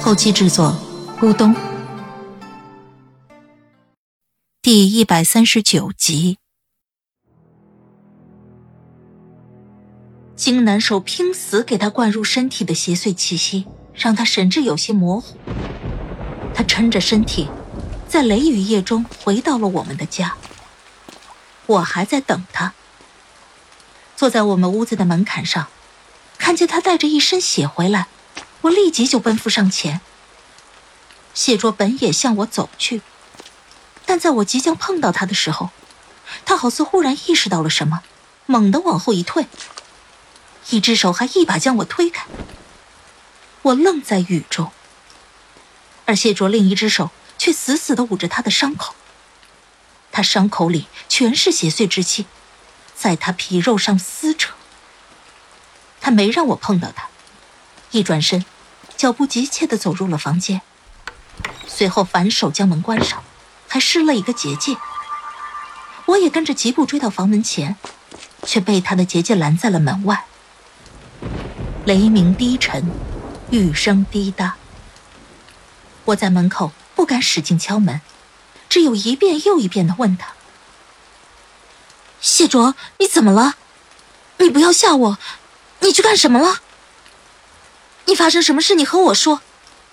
后期制作：咕咚。第一百三十九集，荆南手拼死给他灌入身体的邪祟气息。让他神志有些模糊。他撑着身体，在雷雨夜中回到了我们的家。我还在等他。坐在我们屋子的门槛上，看见他带着一身血回来，我立即就奔赴上前。谢卓本也向我走去，但在我即将碰到他的时候，他好似忽然意识到了什么，猛地往后一退，一只手还一把将我推开。我愣在雨中，而谢卓另一只手却死死的捂着他的伤口。他伤口里全是血碎之气，在他皮肉上撕扯。他没让我碰到他，一转身，脚步急切的走入了房间，随后反手将门关上，还施了一个结界。我也跟着疾步追到房门前，却被他的结界拦在了门外。雷鸣低沉。雨声滴答，我在门口不敢使劲敲门，只有一遍又一遍的问他：“谢卓，你怎么了？你不要吓我，你去干什么了？你发生什么事？你和我说，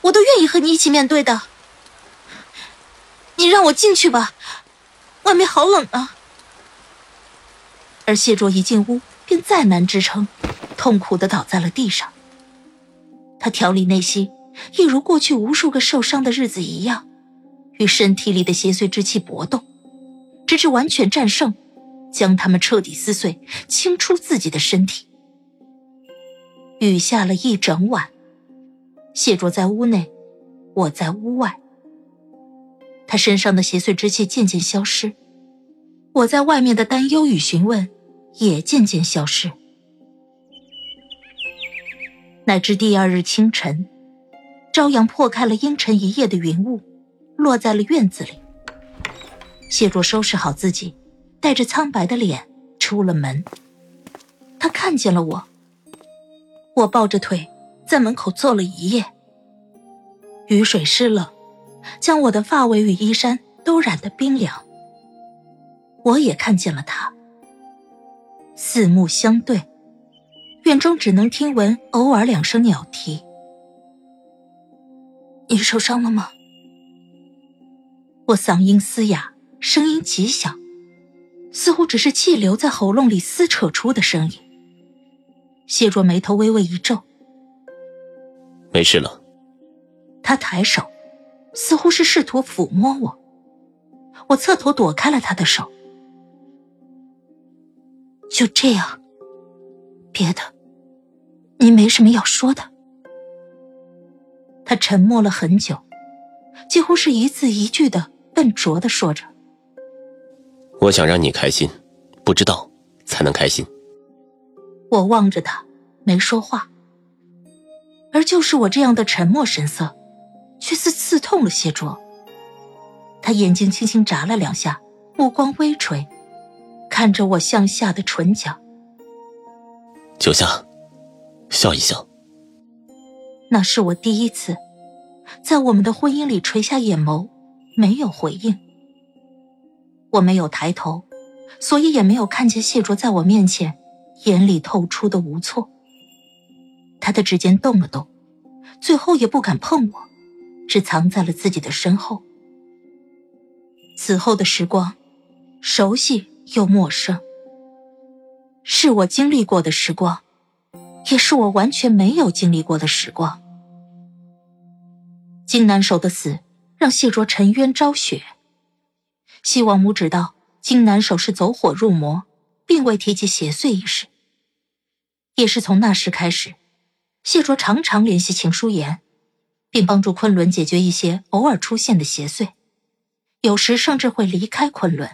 我都愿意和你一起面对的。你让我进去吧，外面好冷啊。”而谢卓一进屋便再难支撑，痛苦的倒在了地上。他调理内心，一如过去无数个受伤的日子一样，与身体里的邪祟之气搏斗，直至完全战胜，将他们彻底撕碎，清出自己的身体。雨下了一整晚，谢卓在屋内，我在屋外。他身上的邪祟之气渐渐消失，我在外面的担忧与询问也渐渐消失。乃至第二日清晨，朝阳破开了阴沉一夜的云雾，落在了院子里。谢卓收拾好自己，带着苍白的脸出了门。他看见了我，我抱着腿在门口坐了一夜。雨水湿了，将我的发尾与衣衫都染得冰凉。我也看见了他，四目相对。院中只能听闻偶尔两声鸟啼。你受伤了吗？我嗓音嘶哑，声音极小，似乎只是气流在喉咙里撕扯出的声音。谢卓眉头微微一皱，没事了。他抬手，似乎是试图抚摸我。我侧头躲开了他的手。就这样，别的。您没什么要说的。他沉默了很久，几乎是一字一句的笨拙的说着：“我想让你开心，不知道才能开心。”我望着他，没说话。而就是我这样的沉默神色，却似刺痛了谢卓。他眼睛轻轻眨了两下，目光微垂，看着我向下的唇角。九夏。笑一笑。那是我第一次，在我们的婚姻里垂下眼眸，没有回应。我没有抬头，所以也没有看见谢卓在我面前眼里透出的无措。他的指尖动了动，最后也不敢碰我，只藏在了自己的身后。此后的时光，熟悉又陌生，是我经历过的时光。也是我完全没有经历过的时光。金南守的死让谢卓沉冤昭雪。西王母知道金南守是走火入魔，并未提及邪祟一事。也是从那时开始，谢卓常常联系秦书言，并帮助昆仑解决一些偶尔出现的邪祟，有时甚至会离开昆仑。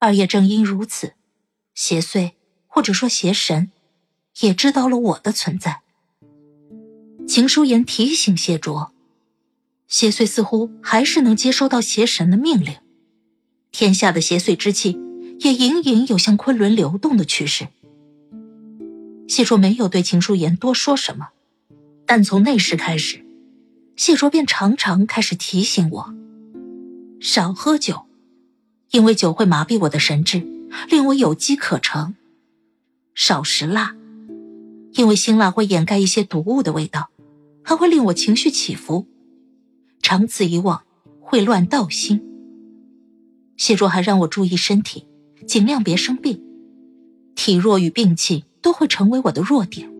而也正因如此，邪祟或者说邪神也知道了我的存在。秦书言提醒谢卓，邪祟似乎还是能接收到邪神的命令，天下的邪祟之气也隐隐有向昆仑流动的趋势。谢卓没有对秦书言多说什么，但从那时开始，谢卓便常常开始提醒我少喝酒，因为酒会麻痹我的神智，令我有机可乘；少食辣，因为辛辣会掩盖一些毒物的味道，还会令我情绪起伏，长此以往会乱道心。谢卓还让我注意身体，尽量别生病，体弱与病气。都会成为我的弱点。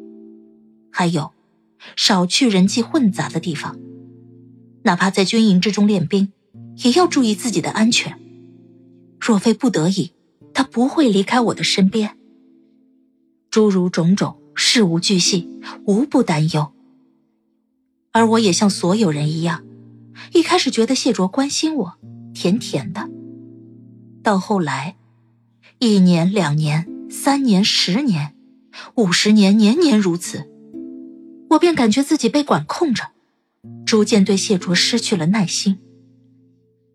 还有，少去人际混杂的地方，哪怕在军营之中练兵，也要注意自己的安全。若非不得已，他不会离开我的身边。诸如种种事无巨细，无不担忧。而我也像所有人一样，一开始觉得谢卓关心我，甜甜的。到后来，一年、两年、三年、十年。五十年年年如此，我便感觉自己被管控着，逐渐对谢卓失去了耐心。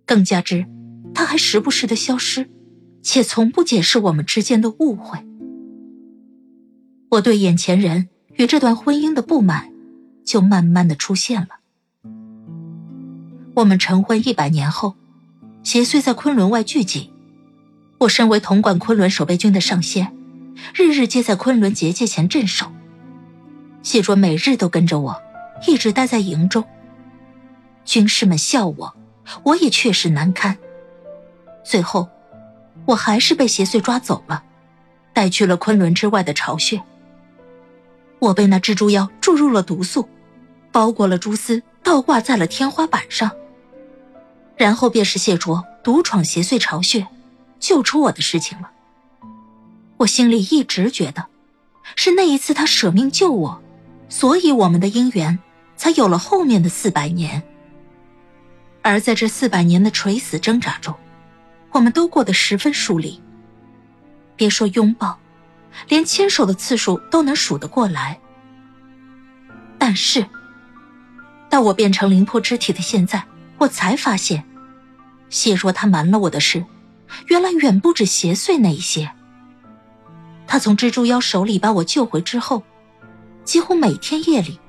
更加之，他还时不时的消失，且从不解释我们之间的误会。我对眼前人与这段婚姻的不满，就慢慢的出现了。我们成婚一百年后，邪祟在昆仑外聚集，我身为统管昆仑守备军的上仙。日日皆在昆仑结界前镇守，谢卓每日都跟着我，一直待在营中。军士们笑我，我也确实难堪。最后，我还是被邪祟抓走了，带去了昆仑之外的巢穴。我被那蜘蛛妖注入了毒素，包裹了蛛丝，倒挂在了天花板上。然后便是谢卓独闯邪祟巢穴，救出我的事情了。我心里一直觉得，是那一次他舍命救我，所以我们的姻缘才有了后面的四百年。而在这四百年的垂死挣扎中，我们都过得十分疏离。别说拥抱，连牵手的次数都能数得过来。但是，到我变成灵魄之体的现在，我才发现，谢若他瞒了我的事，原来远不止邪祟那一些。他从蜘蛛妖手里把我救回之后，几乎每天夜里，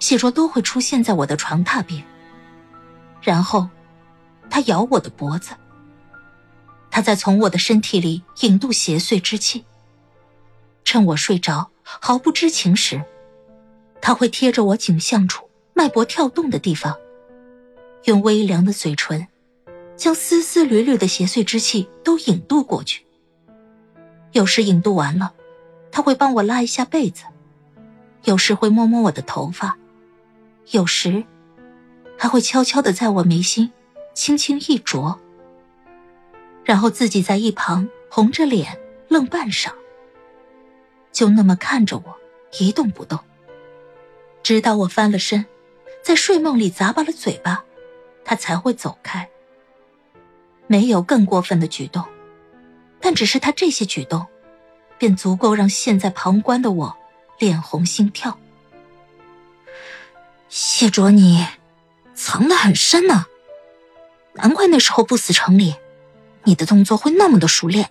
谢卓都会出现在我的床榻边。然后，他咬我的脖子。他在从我的身体里引渡邪祟之气。趁我睡着毫不知情时，他会贴着我颈项处脉搏跳动的地方，用微凉的嘴唇，将丝丝缕缕的邪祟之气都引渡过去。有时引渡完了，他会帮我拉一下被子；有时会摸摸我的头发；有时还会悄悄的在我眉心轻轻一啄，然后自己在一旁红着脸愣半晌，就那么看着我一动不动，直到我翻了身，在睡梦里咂巴了嘴巴，他才会走开。没有更过分的举动。但只是他这些举动，便足够让现在旁观的我脸红心跳。谢卓，你藏得很深呢，难怪那时候不死城里，你的动作会那么的熟练。